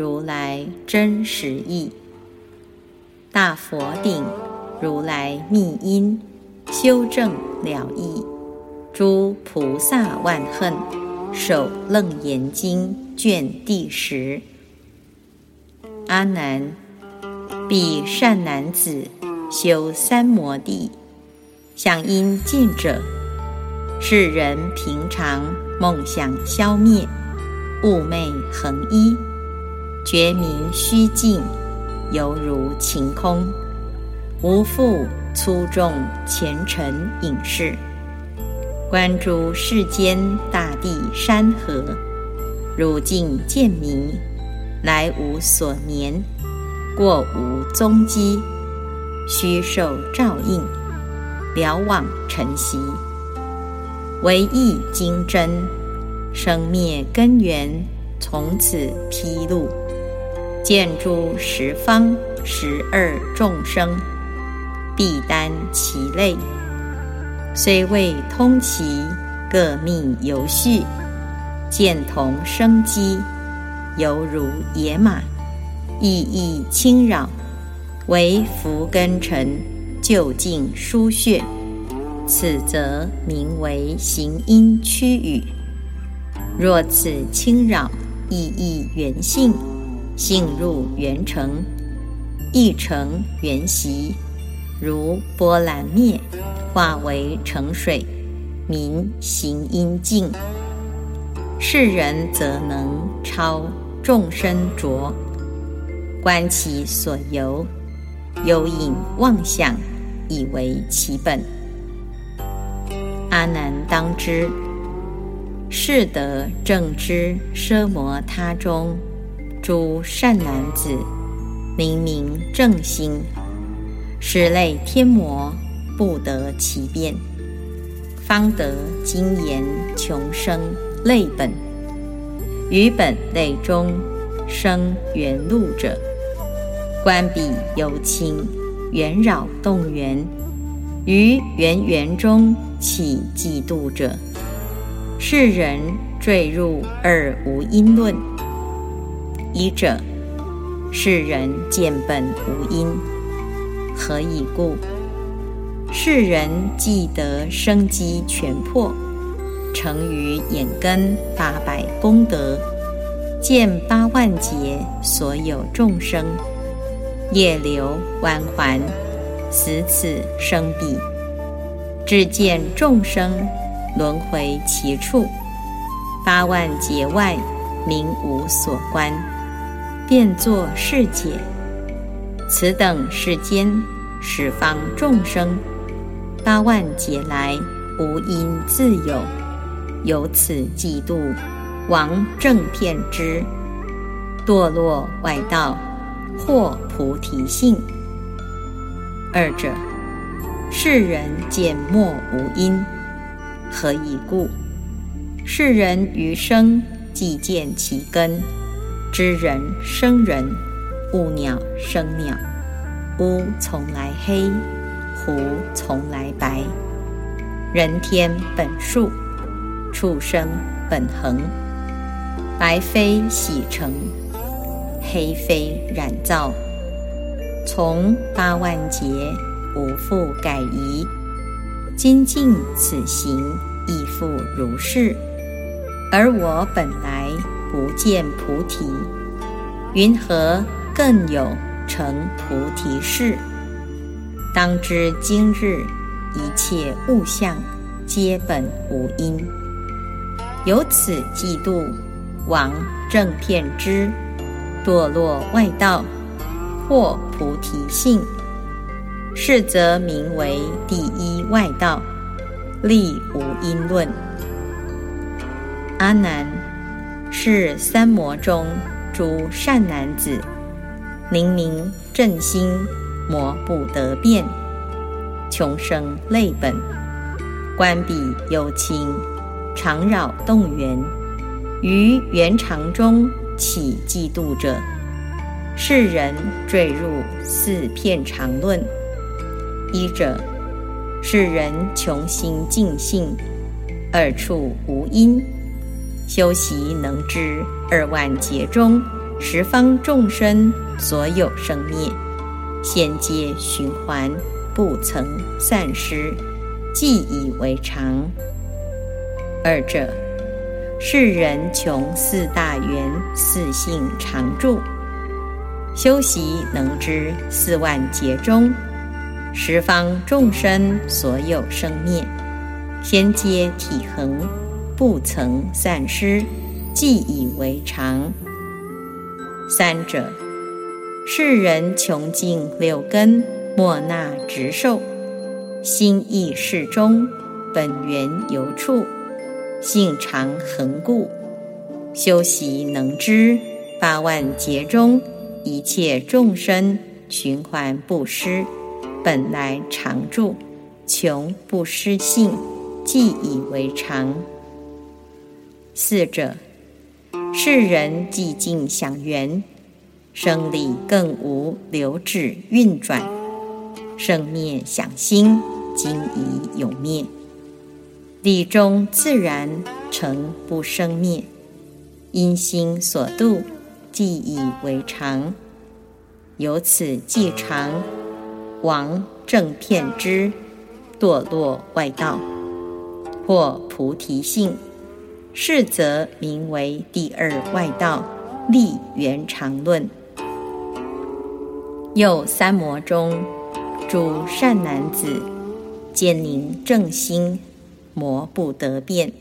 如来真实义，大佛顶如来密因，修正了义。诸菩萨万恨，守楞严经卷第十。阿难，彼善男子修三摩地，想因见者，世人平常梦想消灭，寤寐恒依。觉明虚静，犹如晴空，无复粗重前尘隐士。观诸世间大地山河，如镜见明，来无所年，过无踪迹，虚受照应，了往尘息。唯意精真，生灭根源从此披露。见诸十方十二众生，必担其类。虽未通其各觅游序，见同生机，犹如野马，意意侵扰，为福根尘，就近疏穴。此则名为行因驱语。若此侵扰，意意原性。性入圆成，一成圆习，如波澜灭，化为成水，明行阴净。世人则能超众生浊，观其所由，有引妄想，以为其本。阿难当知，是得正知奢摩他中。诸善男子，明明正心，实类天魔不得其变，方得精言穷生类本，于本类中生缘路者，观彼有情缘扰动缘，于缘缘中起嫉妒者，世人坠入二无因论。医者，世人见本无因，何以故？世人既得生机全破，成于眼根八百功德，见八万劫所有众生，业流弯环，死此生彼，只见众生轮回其处，八万劫外，名无所观。便作是解：此等世间十方众生，八万劫来无因自有，由此嫉妒，亡正片之，堕落外道，获菩提性。二者，世人见莫无因，何以故？世人余生既见其根。知人生人，物鸟生鸟，乌从来黑，狐从来白。人天本数，畜生本恒。白非洗成，黑非染造。从八万劫，无复改移。今尽此行，亦复如是。而我本来。不见菩提，云何更有成菩提事？当知今日一切物象，皆本无因。由此嫉妒，亡正片之，堕落外道，破菩提性。是则名为第一外道，立无因论。阿难。是三魔中诸善男子，宁明正心，魔不得变。穷生累本，关闭幽清，常扰动员。于圆常中起嫉妒者，世人坠入四片常论。一者，世人穷心尽性，二处无因，修习能知二万劫中十方众生所有生灭，现皆循环。不曾散失，既以为常。二者，世人穷四大缘，四性常住，修习能知四万劫中十方众生所有生灭，先皆体恒，不曾散失，既以为常。三者，世人穷尽六根。莫那直受，心意适中，本源由处，性常恒固，修习能知八万劫中一切众生循环不失，本来常住，穷不失性，既以为常。四者，世人寂静想缘，生理更无流止运转。生灭想心，今已有灭；理中自然成不生灭，因心所度，既以为常。由此即常，王正片之，堕落外道，或菩提性，是则名为第二外道，立圆常论。又三魔中。主善男子，坚宁正心，魔不得变。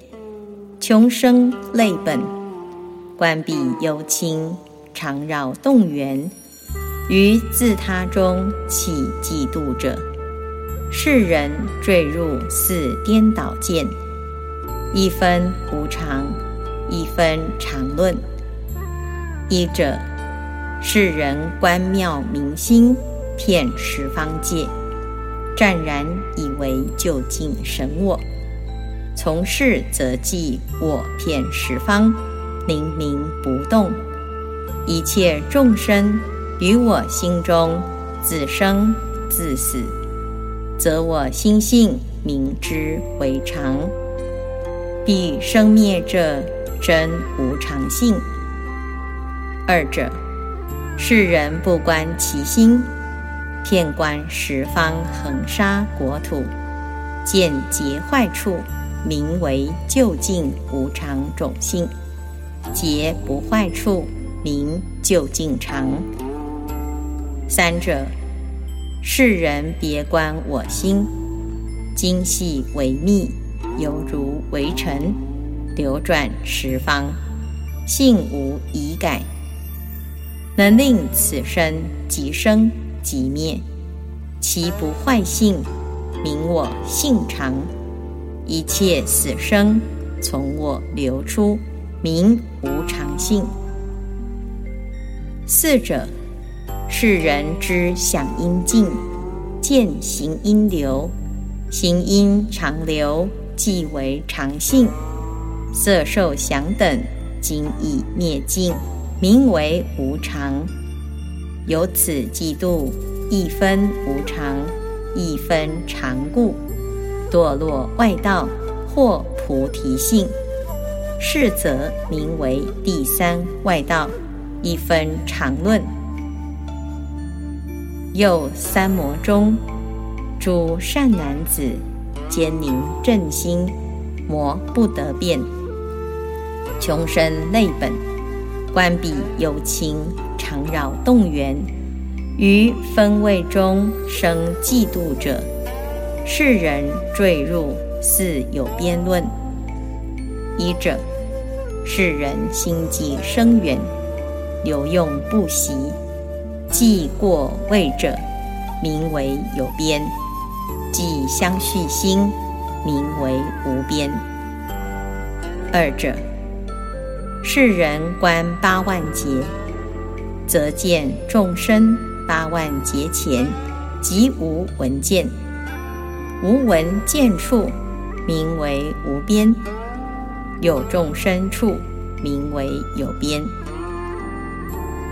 穷生泪本，关闭幽清，常扰动缘。于自他中起嫉妒者，世人坠入四颠倒见：一分无常，一分常论。一者，世人观妙明心。骗十方界，湛然以为究竟神我；从事则即我骗十方，灵明不动。一切众生于我心中自生自死，则我心性明知为常。彼生灭者真无常性。二者，世人不观其心。遍观十方恒沙国土，见结坏处，名为究竟无常种性；结不坏处，名究竟常。三者，世人别观我心，精细微密，犹如微尘，流转十方，性无已改，能令此生即生。即灭，其不坏性，名我性常；一切死生，从我流出，名无常性。四者，世人之想因尽，见行因流，行因常流，即为常性。色受想等，今已灭尽，名为无常。由此嫉妒，一分无常，一分常故，堕落外道，或菩提性，是则名为第三外道，一分常论。又三魔中，诸善男子，坚宁正心，魔不得变，穷生泪本，关闭有情。常扰动缘，于分位中生嫉妒者，世人坠入四有边论。一者，世人心计生缘，留用不息，既过位者，名为有边；既相续心，名为无边。二者，世人观八万劫。则见众生八万劫前，即无闻见；无闻见处，名为无边；有众生处，名为有边。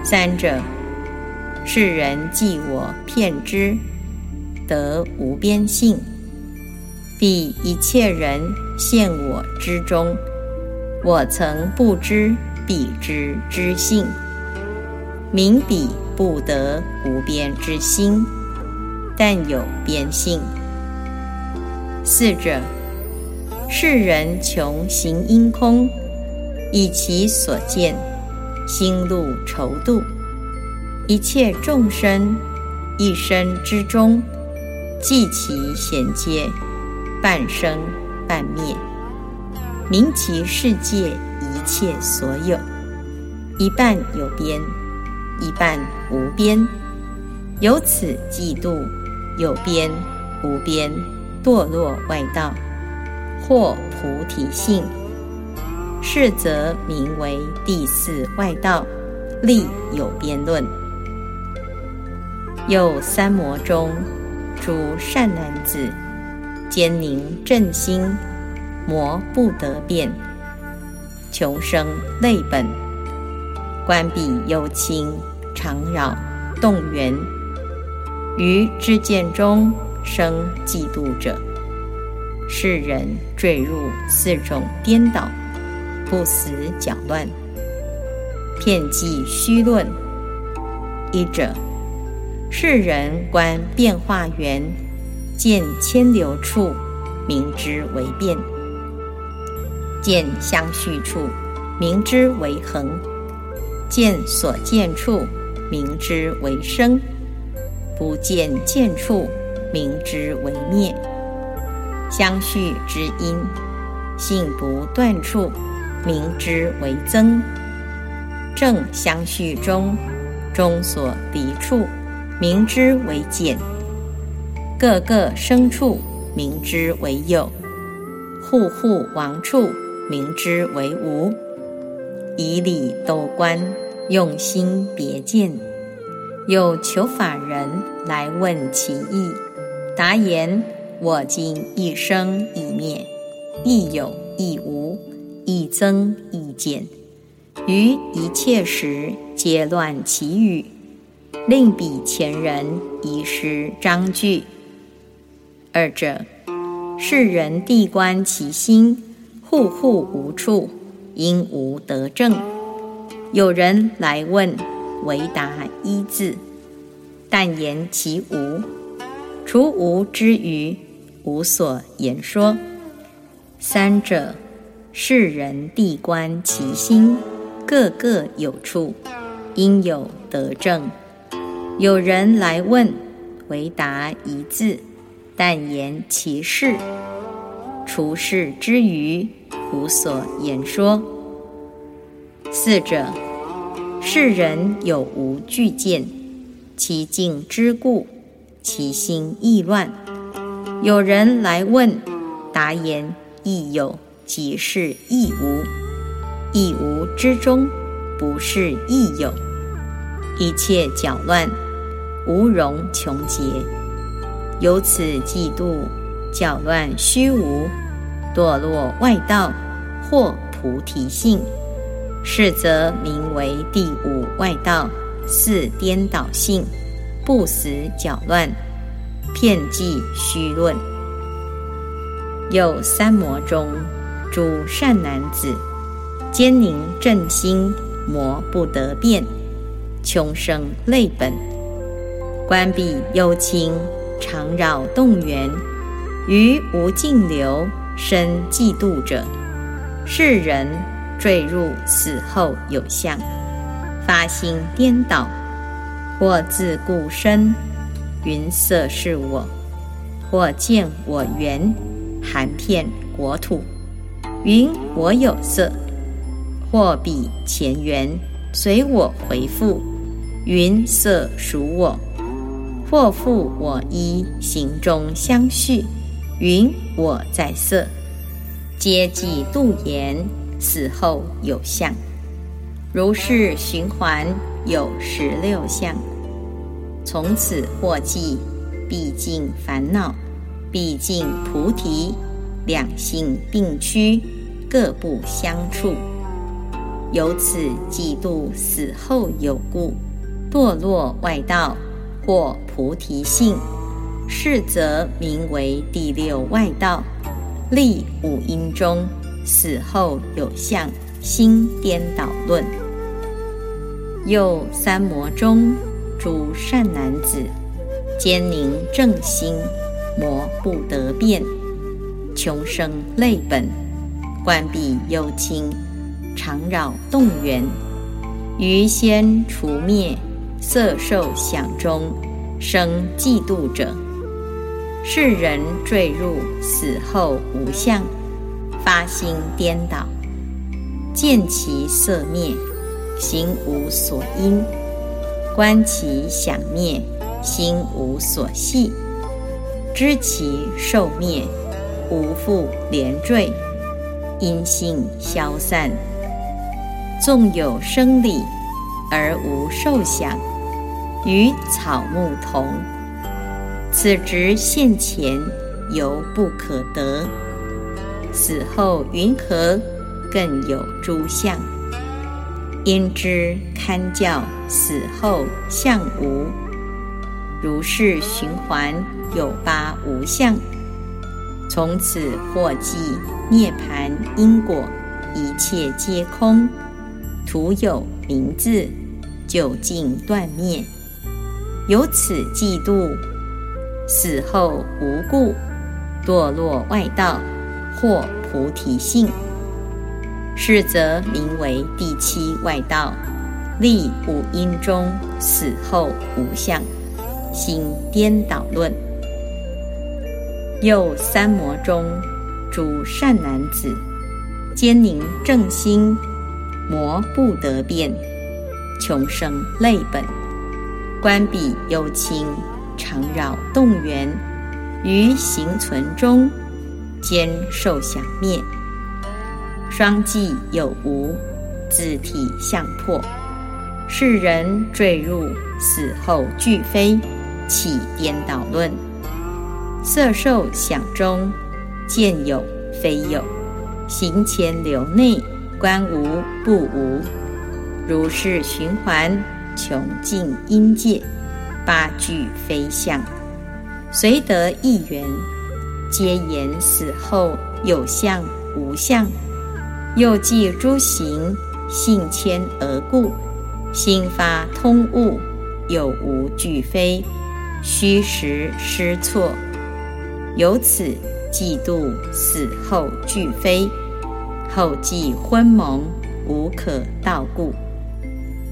三者，世人即我骗之，得无边性；彼一切人现我之中，我曾不知彼之知性，明彼不得无边之心，但有边性。四者，世人穷行因空，以其所见。心路愁度，一切众生一生之中，计其衔接，半生半灭，明其世界一切所有，一半有边，一半无边，由此嫉妒有边无边，堕落外道，或菩提性。是则名为第四外道，立有边论。又三魔中，诸善男子，坚宁正心，魔不得变，穷生类本，关闭幽清，常扰动缘，于知见中生嫉妒者，世人坠入四种颠倒。不死搅乱，片计虚论。一者，世人观变化缘，见牵流处，明知为变；见相续处，明知为恒；见所见处，明知为生；不见见处，明知为灭。相续之因，性不断处。明知为增，正相续中，中所离处，名之为减；各个生处，名之为有；户户亡处，名之为无。以理斗观，用心别见。有求法人来问其意，答言：我今一生一灭，亦有亦无。亦增亦减，于一切时皆乱其语，令彼前人遗失章句。二者，世人谛观其心，户户无处，因无得正。有人来问，唯答一字，但言其无。除无之余，无所言说。三者。世人谛观其心，各各有处，应有得正。有人来问，唯答一字，但言其事。除事之余，无所言说。四者，世人有无具见，其境之故，其心亦乱。有人来问，答言亦有。即是亦无，亦无之中，不是亦有。一切搅乱，无容穷劫。由此嫉妒，搅乱虚无，堕落外道，或菩提性。是则名为第五外道，四颠倒性，不死搅乱，片计虚论。有三魔中。诸善男子，坚宁正心，魔不得变，穷生类本，关闭幽清，常扰动缘，于无尽流生嫉妒者，世人坠入死后有相，发心颠倒，或自故身，云色是我，或见我缘，含片国土。云我有色，或比前缘随我回复，云色属我，或复我衣行中相续，云我在色，皆即度言，死后有相，如是循环有十六相。从此获记，毕竟烦恼，毕竟菩提，两性并趋，各不相处。由此嫉妒死后有故，堕落外道，或菩提性，是则名为第六外道。立五阴中，死后有相，心颠倒论。又三魔中。诸善男子，坚宁正心，魔不得变，穷生类本，关闭幽清，常扰动缘，于先除灭色受想中生嫉妒者，世人坠入死后无相，发心颠倒，见其色灭，行无所因。观其想灭，心无所系；知其受灭，无复连缀，因性消散。纵有生理，而无受想，与草木同。此执现前犹不可得，死后云何更有诸相？因之堪教死后相无，如是循环有八无相。从此获记涅盘因果，一切皆空，徒有名字，究竟断灭。由此嫉妒死后无故，堕落外道，或菩提性。是则名为第七外道，立五阴中死后无相，心颠倒论。又三魔中诸善男子，坚宁正心，魔不得变，穷生类本，观彼幽清，常扰动缘，于行存中兼受想灭。双髻有无，自体相破，世人坠入死后俱非，起颠倒论。色受想中，见有非有，行前流内，观无不无，如是循环，穷尽阴界，八俱非相，随得一缘，皆言死后有相无相。又记诸行，性迁而故，心发通悟，有无俱非，虚实失错。由此嫉妒死后俱非，后继昏蒙，无可道故，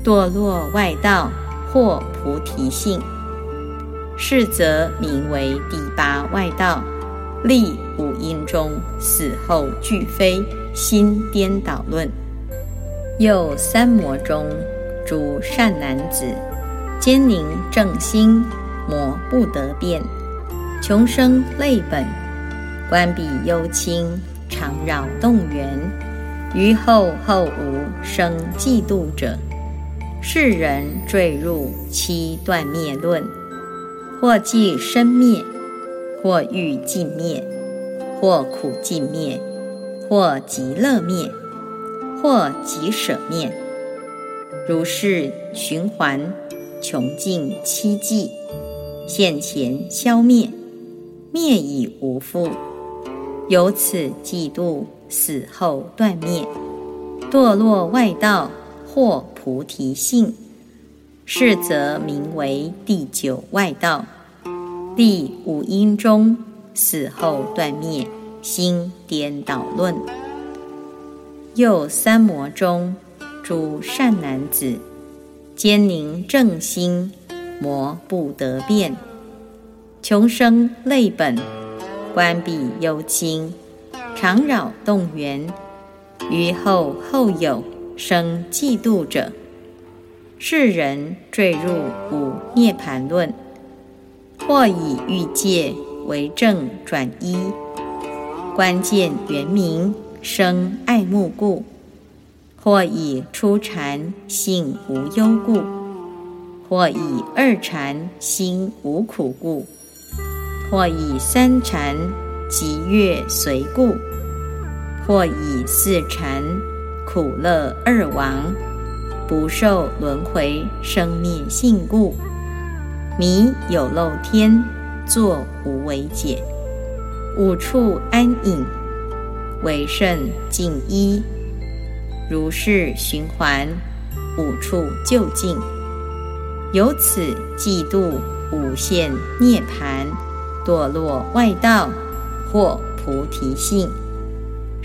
堕落外道，或菩提性。是则名为第八外道，立五阴中，死后俱非。心颠倒论，又三魔中诸善男子，坚宁正心，魔不得变，穷生类本，观彼幽清，常扰动缘，于后后无生嫉妒者，世人坠入七断灭论，或即生灭，或欲尽灭，或苦尽灭。或极乐灭，或极舍灭，如是循环，穷尽七际，现前消灭，灭已无复。由此嫉妒死后断灭，堕落外道，或菩提性，是则名为第九外道。第五因中死后断灭。心颠倒论，又三魔中诸善男子，坚宁正心，魔不得变，穷生类本，关闭幽清，常扰动缘，于后后有生嫉妒者，世人坠入五涅盘论，或以欲界为正转依。关键原名生爱慕故，或以初禅性无忧故，或以二禅心无苦故，或以三禅即悦随故，或以四禅苦乐二亡，不受轮回生灭性故，迷有漏天，作无为解，五处安隐，为圣净一，如是循环，五处就近。由此嫉妒无限涅盘，堕落外道或菩提性，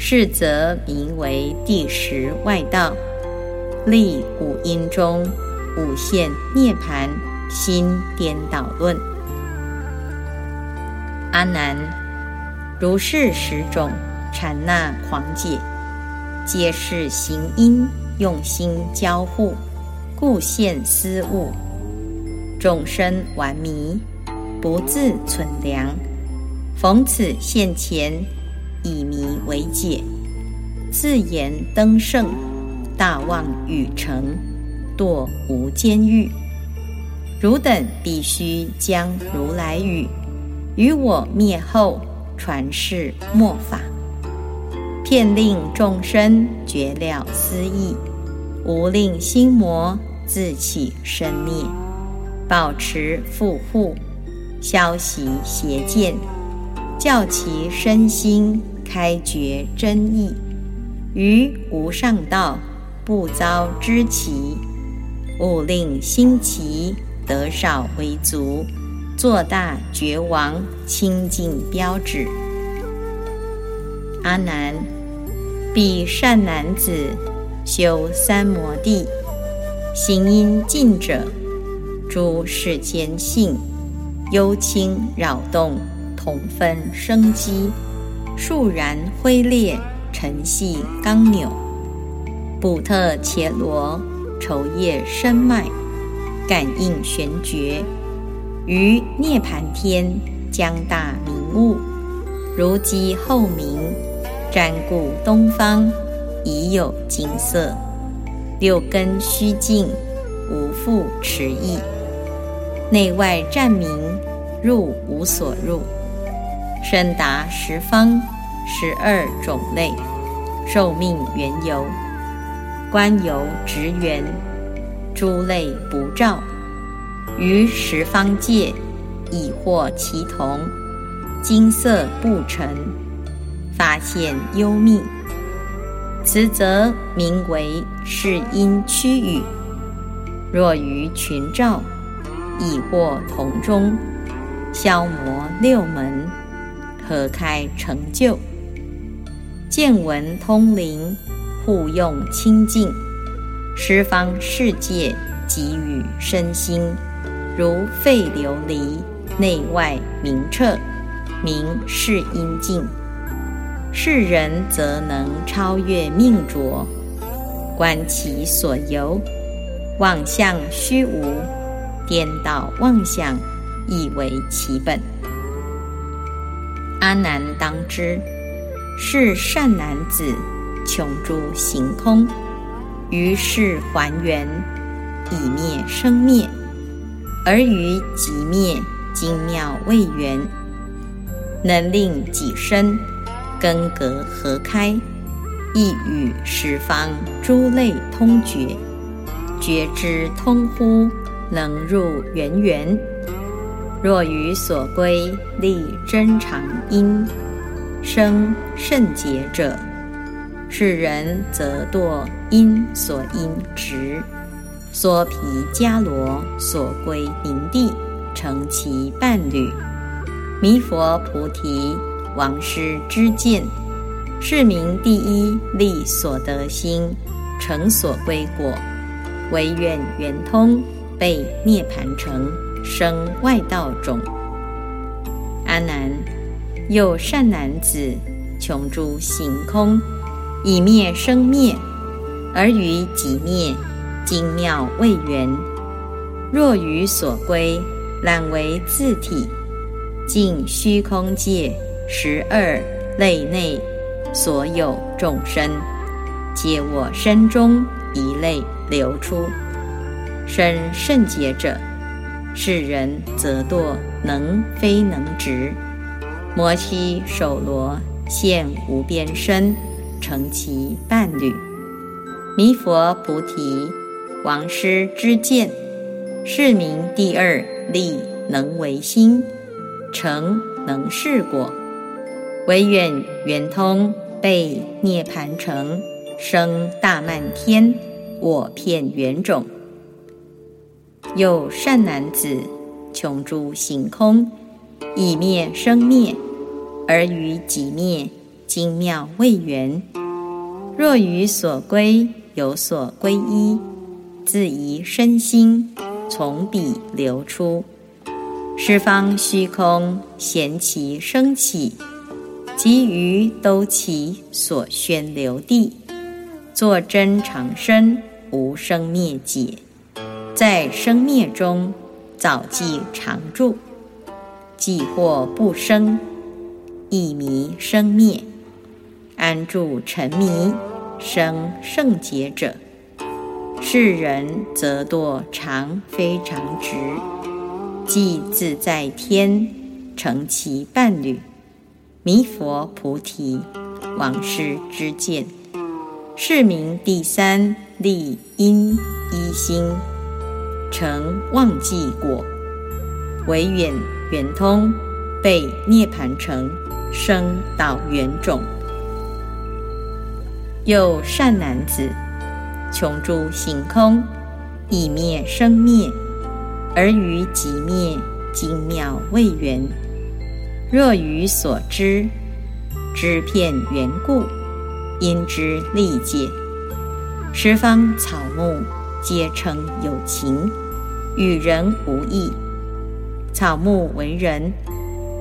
是则名为第十外道。立五阴中五现涅盘心颠倒论。阿难，如是十种禅那狂解，皆是行因用心交互，故现思物。众生顽迷，不自存良。逢此现前，以迷为解，自言登圣，大妄语成，堕无间狱。汝等必须将如来语，于我灭后传世末法，骗令众生绝了私义，无令心魔自起生灭。保持富护，消息邪见，教其身心开觉真意，于无上道不遭知其，勿令心奇得少为足，做大觉王清净标志。阿难，彼善男子修三摩地，行因尽者。诸世间性，幽清扰动，同分生机，肃然灰裂，尘系刚扭，补特伽罗，愁叶深脉，感应玄觉，于涅盘天将大明悟，如鸡后鸣，瞻顾东方，已有金色，六根虚净，无复迟意。内外湛明，入无所入，深达十方十二种类，寿命缘由，观由直缘，诸类不照，于十方界已获其同，金色不成，发现幽密，此则名为是因区域。若于群照。已获同中，消磨六门，合开成就，见闻通灵，互用清净，十方世界给予身心，如沸琉璃，内外明澈，明是因境。世人则能超越命浊，观其所由，妄象虚无。颠倒妄想，亦为其本。阿难当知，是善男子穷诸行空，于是还原，以灭生灭，而于即灭精妙未圆，能令己身根格合开，亦与十方诸类通觉，觉知通乎？能入圆圆，若于所归立真常因生圣劫者，是人则堕因所因执，娑毗迦罗所归明地，成其伴侣。弥佛菩提王师之见，是名第一利所得心，成所归果，唯愿圆通。被涅盘成生外道种。阿难，有善男子穷诸行空，以灭生灭，而于己灭精妙未圆。若于所归，览为自体，尽虚空界十二类内所有众生，皆我身中一类流出。生圣解者，是人则堕能非能执。摩西手罗现无边身，成其伴侣。弥佛菩提，王师之见，是名第二力能为心，成能事果。唯愿圆通被涅盘成，生大漫天，我片圆种。有善男子，穷诸行空，以灭生灭，而于己灭，精妙未圆。若于所归有所归依，自疑身心从彼流出，十方虚空闲其生起。即于兜其所宣流地，作真长生，无生灭解，在生灭中早即常住，既或不生，亦迷生灭，安住沉迷，生圣解者，是人则堕常非常直，即自在天成其伴侣。弥佛菩提，往事之见，是名第三利因一心成忘记果，为远圆通被涅盘成生导圆种。又善男子，穷诸行空，以灭生灭，而于即灭精妙未圆。若于所知，知片缘故，因之利解。十方草木皆称有情，与人无异。草木为人，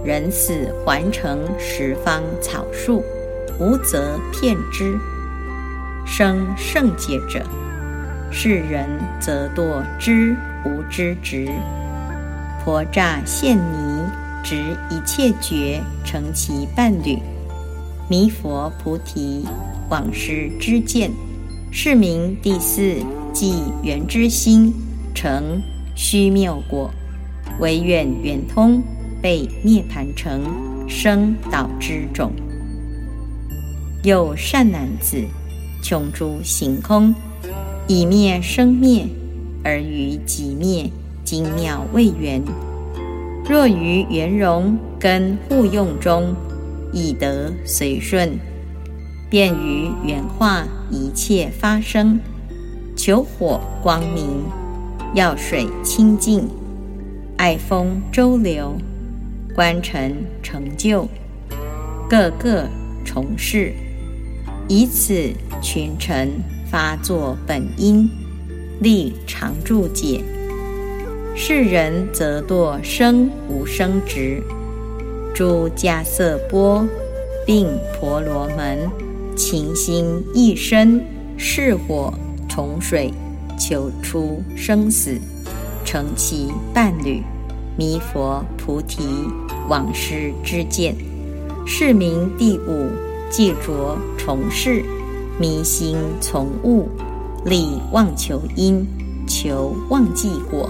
人死还成十方草树，无则骗之。生圣解者，是人则堕知无知执，婆诈现泥。执一切觉成其伴侣，弥佛菩提往事之见，是名第四即缘之心成虚谬果，唯愿圆通被涅盘成生导之种。有善男子，穷诸行空，以灭生灭，而于即灭精妙未圆。若于圆融跟互用中，以得随顺，便于圆化一切发生，求火光明，要水清净，爱风周流，观尘成就，各个从事，以此群臣发作本因，力常住解。世人则堕生无生执，诸迦瑟波，并婆罗门，情心一生，是火重水，求出生死，成其伴侣。弥佛菩提往事之见，是名第五记着从事，迷心从物，力妄求因，求忘记果。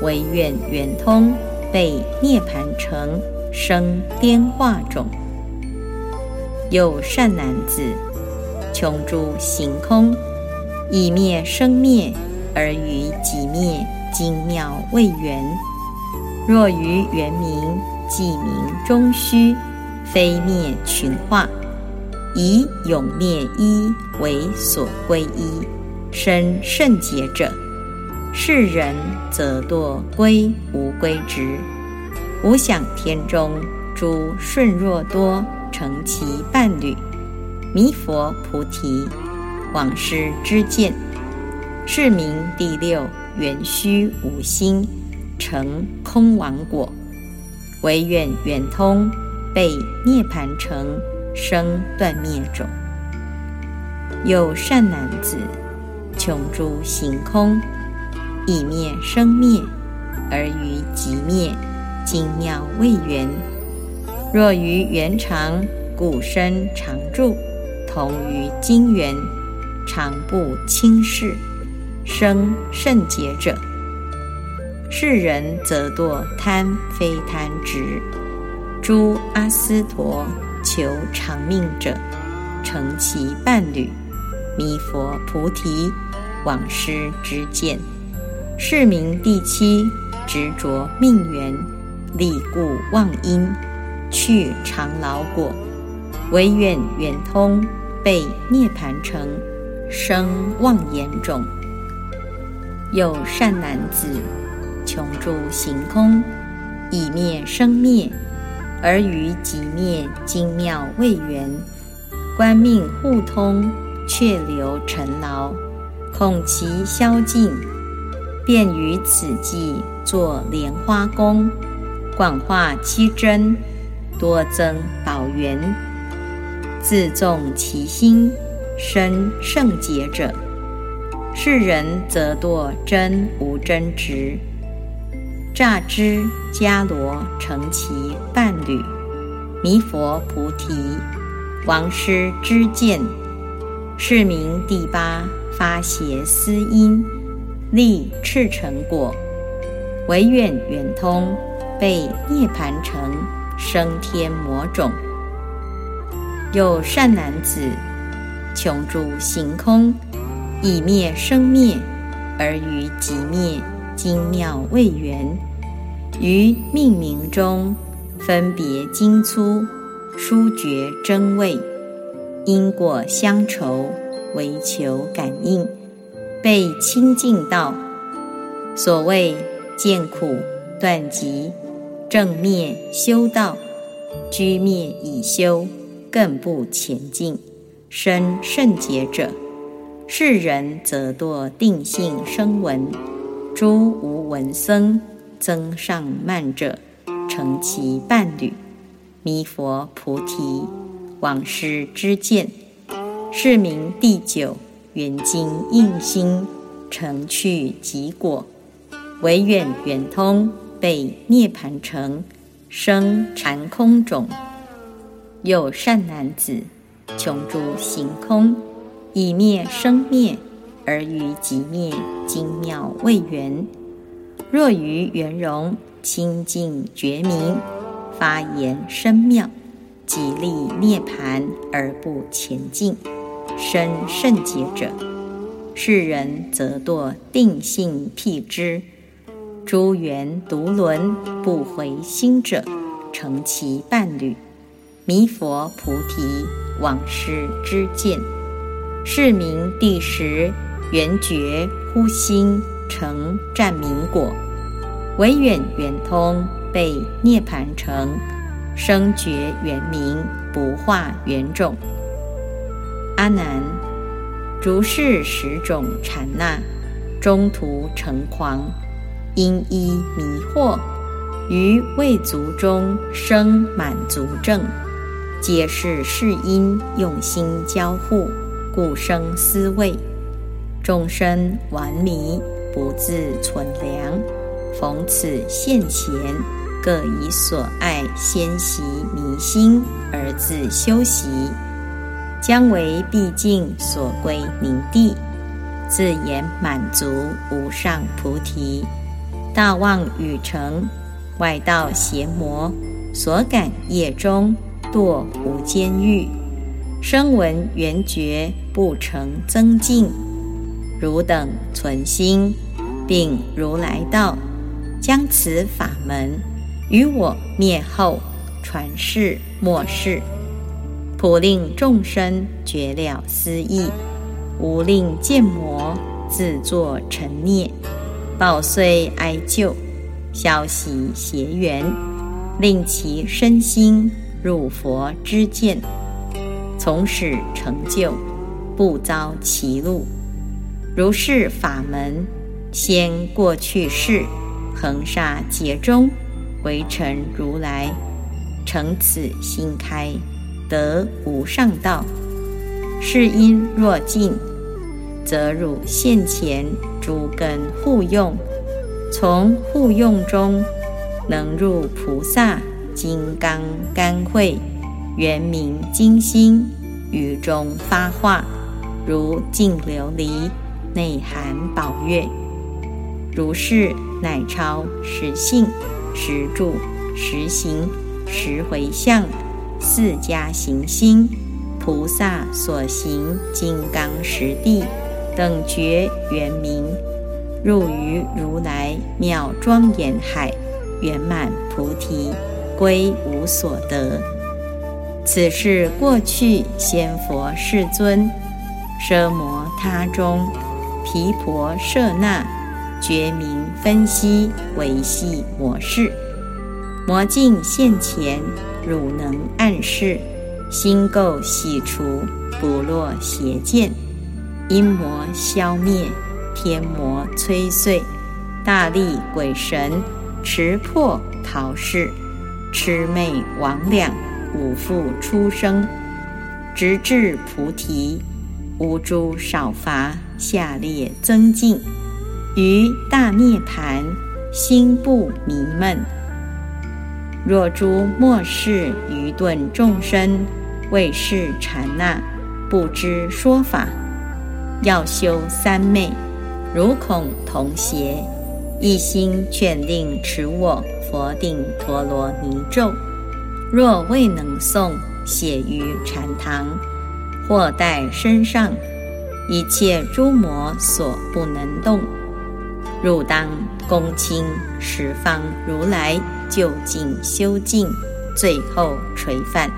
唯愿圆通被涅盘成生颠化种，有善男子，穷诸行空，以灭生灭，而于即灭精妙未圆。若于圆明即明中虚，非灭群化，以永灭一为所归依，生圣解者。是人则堕归无归执，无想天中诸顺若多成其伴侣。弥佛菩提往事之见，是名第六圆虚无心成空王果，唯愿圆通被涅盘成生断灭种。有善男子，穷诸行空。以灭生灭，而于即灭，精妙未圆。若于圆常，故身常住，同于精元，常不轻视。生圣洁者。世人则堕贪非贪执，诸阿斯陀求长命者，成其伴侣，弥佛菩提，往师之见。是名第七执着命缘，立故忘因，去常劳果，唯愿圆通，被涅盘成，生妄言种。有善男子。穷诸行空，以灭生灭，而于极灭精妙未圆，观命互通，却留尘劳，恐其消尽，便于此际作莲花功，广化七真，多增宝源，自重其心，生圣洁者，世人则堕真无真执。乍知迦罗成其伴侣，弥佛菩提，王师之见，是名第八发邪思因，立赤成果，唯愿圆通，被涅盘成，生天魔种。有善男子，穷诸行空，以灭生灭，而于即灭。精妙未圆，于命名中分别精粗，殊觉真味，因果相酬，唯求感应，被清净道。所谓见苦断集，正灭修道，居灭以修，更不前进，生圣洁者，世人则堕定性声闻。诸无闻僧增上慢者，成其伴侣，弥佛菩提，往师之见，是名第九圆精应心，成去极果，唯愿圆通，被涅盘成，生禅空种。有善男子，穷诸行空，以灭生灭。而于极灭精妙未圆，若于圆融清净觉明，发言深妙，即立涅盘而不前进，生圣洁者，世人则堕定性辟支，诸缘独轮不回心者，成其伴侣，弥佛菩提往师之见，是名第十。圆觉呼心成占明果，唯远圆通被涅盘成，生觉圆明不化圆种。阿难，如是十种禅那，中途成狂，因依迷惑，于未足中生满足症，皆是世因用心交互，故生思维。众生顽迷，不自存良。逢此现前，各以所爱先习迷心，而自修习，将为毕竟所归宁地，自言满足无上菩提。大妄语成，外道邪魔所感业中，堕无间狱。声闻缘觉不成增进。汝等存心，并如来道，将此法门于我灭后传世末世，普令众生觉了思义，无令见魔自作成孽，报遂哀救，消息邪缘，令其身心入佛之见，从始成就，不遭歧路。如是法门，先过去世，恒沙劫中，为成如来，成此心开，得无上道。是因若尽，则汝现前诸根互用，从互用中，能入菩萨金刚甘慧，圆明金心，雨中发化，如净琉璃。内含宝月。如是乃超实性、实住、实行、实回向四家行星菩萨所行金刚实地等觉圆明，入于如来妙庄严海，圆满菩提，归无所得。此是过去先佛世尊奢摩他中毗婆舍那。觉明分析维系模式，魔镜现前，汝能暗示，心垢洗除，不落邪见，阴魔消灭，天魔摧碎，大力鬼神持破逃世，魑魅魍魉五复出生，直至菩提，无诸少伐，下列增进。于大涅盘，心不迷闷。若诸末世愚钝众生，为是禅那，不知说法，要修三昧，如恐同邪，一心劝令持我佛定陀罗尼咒。若未能诵，写于禅堂，或带身上，一切诸魔所不能动。汝当恭亲十方如来就近修净，最后垂范。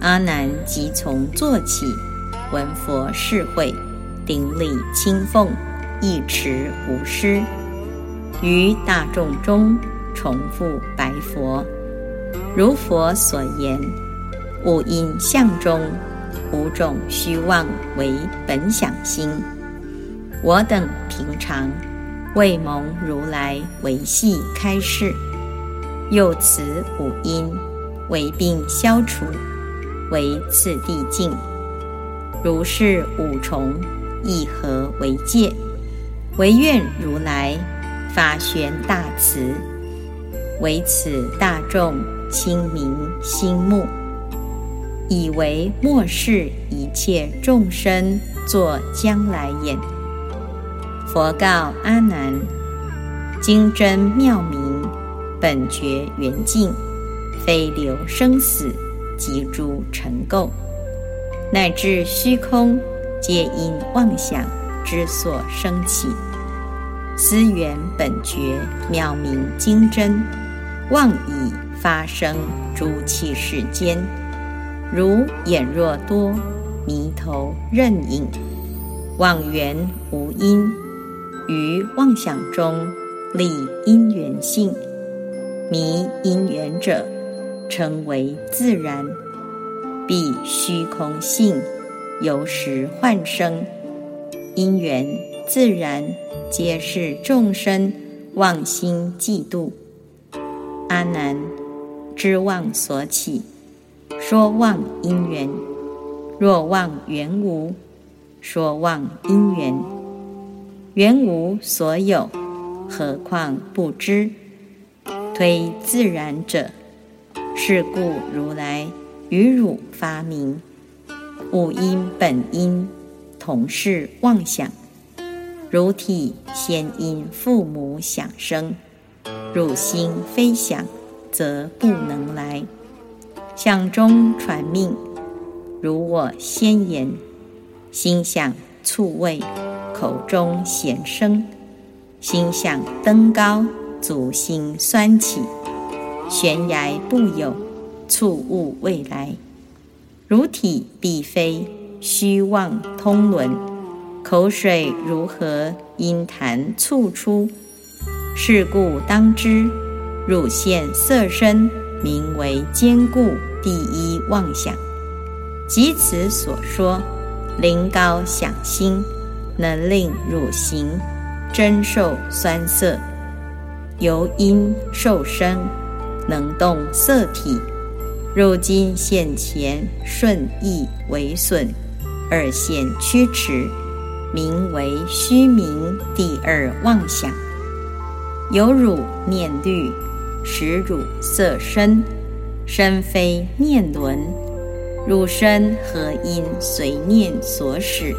阿难即从坐起，闻佛誓会，顶礼清奉，一持无失。于大众中重复白佛：如佛所言，五因相中五种虚妄为本想心。我等平常未蒙如来维系开示，又此五因为病消除，为次第境。如是五重一合为界，唯愿如来发宣大慈，为此大众清明心目，以为末世一切众生作将来眼。佛告阿难：经真妙明，本觉圆净，非流生死及诸尘垢，乃至虚空，皆因妄想之所生起。思缘本觉妙明精真，妄以发生诸气世间，如眼若多，迷头任影，妄缘无因。于妄想中立因缘性，迷因缘者，称为自然；必虚空性，由实幻生。因缘自然，皆是众生妄心嫉妒。阿难，知妄所起，说妄因缘；若妄缘无，说妄因缘。原无所有，何况不知？推自然者，是故如来与汝发明五因本因，同是妄想。如体先因父母想生，汝心非想，则不能来。想中传命，如我先言，心想醋味。口中显声，心想登高，足心酸起，悬崖不有，触物未来。如体必非，虚妄通轮，口水如何因痰促出？是故当知，汝现色身，名为坚固第一妄想。即此所说，灵高想心。能令汝行真受酸涩，由因受生，能动色体。如今现前顺意为损，二现驱驰，名为虚名第二妄想。有汝念虑，使汝色身，身非念轮，汝身何因随念所使？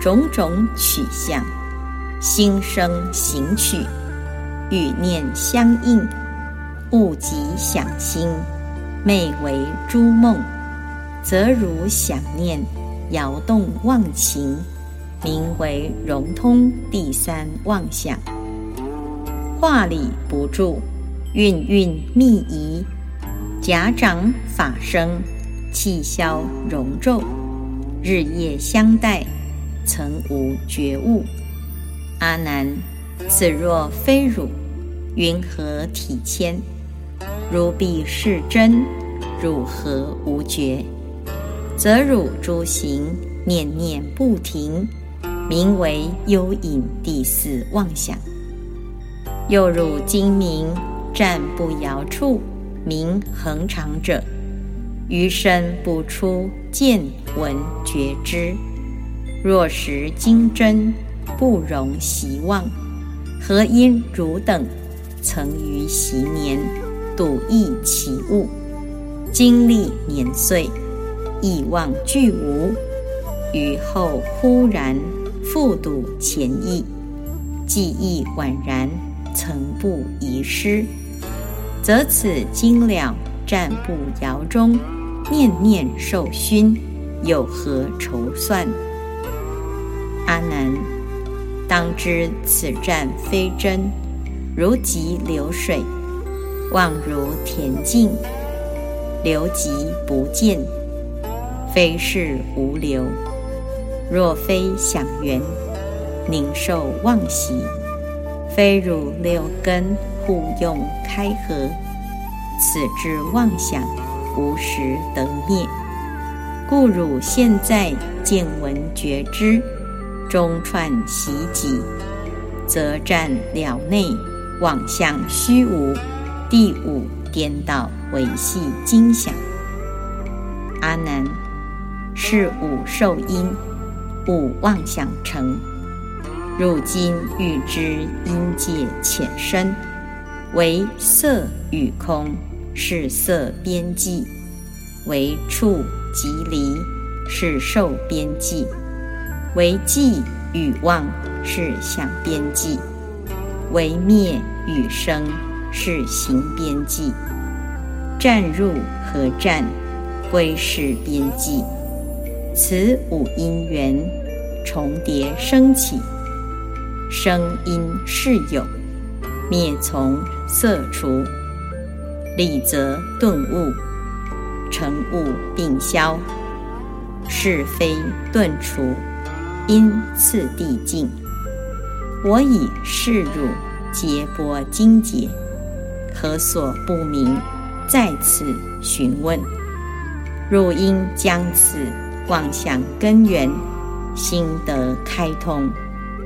种种取向，心生行取，与念相应，物即想心，昧为诸梦，则如想念，摇动妄情，名为融通第三妄想。话理不住，运运密仪，假掌法生，气消容皱，日夜相待，曾无觉悟。阿难，此若非汝，云何体谦？如彼是真，汝何无觉？则汝诸行念念不停，名为幽隐第四妄想。又汝精明战不摇处，名恒常者；余生不出见闻觉知。若识精真，不容习妄。何因汝等曾于昔年睹异其物，经历年岁，忆忘俱无，于后忽然复睹前意，记忆宛然。曾不遗失，则此精了暂不摇中，念念受熏，有何筹算？阿难，当知此战非真，如急流水，望如恬静，流即不见，非是无流。若非想缘，宁受妄喜？非汝六根互用开合，此之妄想无时得灭。故汝现在见闻觉知，中串习己，则占了内妄相虚无，第五颠倒维系精想。阿难，是五受因，五妄想成。如今欲知因界浅深，为色与空是色边际；为触即离是受边际；为记与妄是想边际；为灭与生是行边际。战入和战归是边际。此五因缘重叠升起。生因是有，灭从色除，理则顿悟，成悟并消，是非顿除，因次第进。我以是汝皆波精解，何所不明？在此询问。汝应将此妄想根源，心得开通。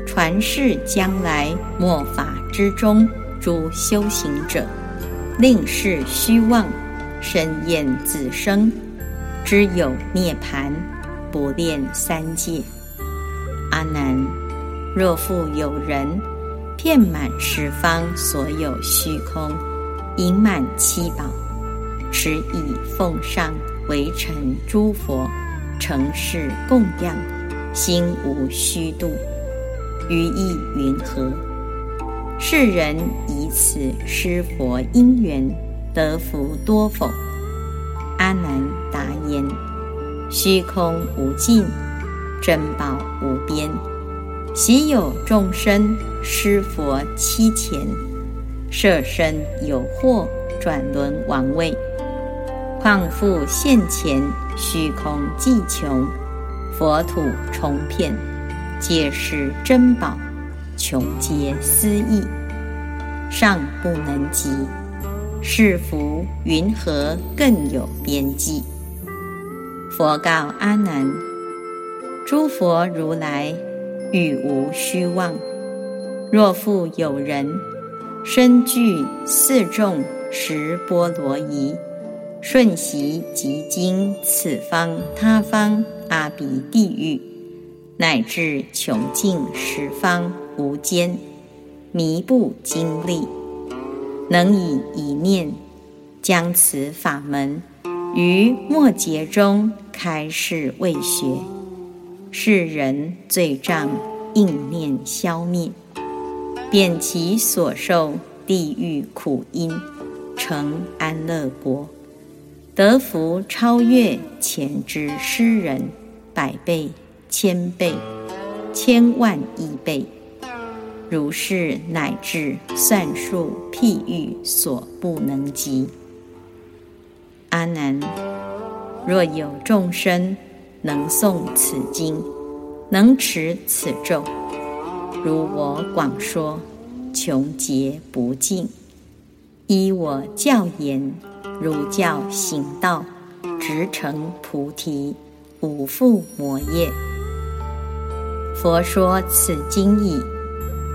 传世将来末法之中，诸修行者，令是虚妄，深厌自生，知有涅盘，不恋三界。阿难，若复有人遍满十方所有虚空，盈满七宝，持以奉上为尘诸佛，成事供养，心无虚度。于意云何？世人以此施佛因缘得福多否？阿难答言：虚空无尽，珍宝无边。喜有众生施佛七前，舍身有祸，转轮王位。况复现前，虚空寂穷，佛土重遍。皆是珍宝，穷皆思意，尚不能及。是福云何更有边际？佛告阿难：诸佛如来语无虚妄。若复有人身具四众十波罗夷，瞬息即经此方他方阿鼻地狱。乃至穷尽十方无间，弥不经历，能以一念将此法门于末劫中开示未学，世人罪障应念消灭，便其所受地狱苦因，成安乐国，得福超越前之诗人百倍、千倍、千万亿倍，如是乃至算数譬喻所不能及。阿难，若有众生。能诵此经，能持此咒，如我广说，穷劫不尽。依我教言，如教行道，直成菩提，无复魔业。佛说此经已，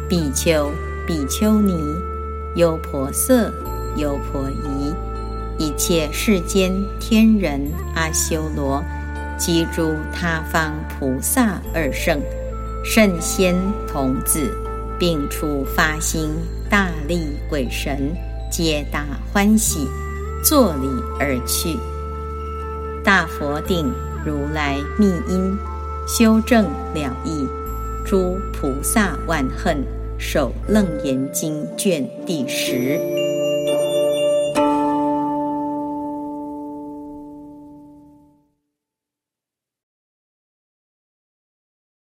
比丘、比丘尼、优婆塞、优婆夷，一切世间天人阿修罗。及诸他方菩萨二圣、圣仙童子，并出发心大力鬼神，皆大欢喜，作礼而去。大佛顶如来密因，修正了义，诸菩萨万恨，首楞严经卷第十。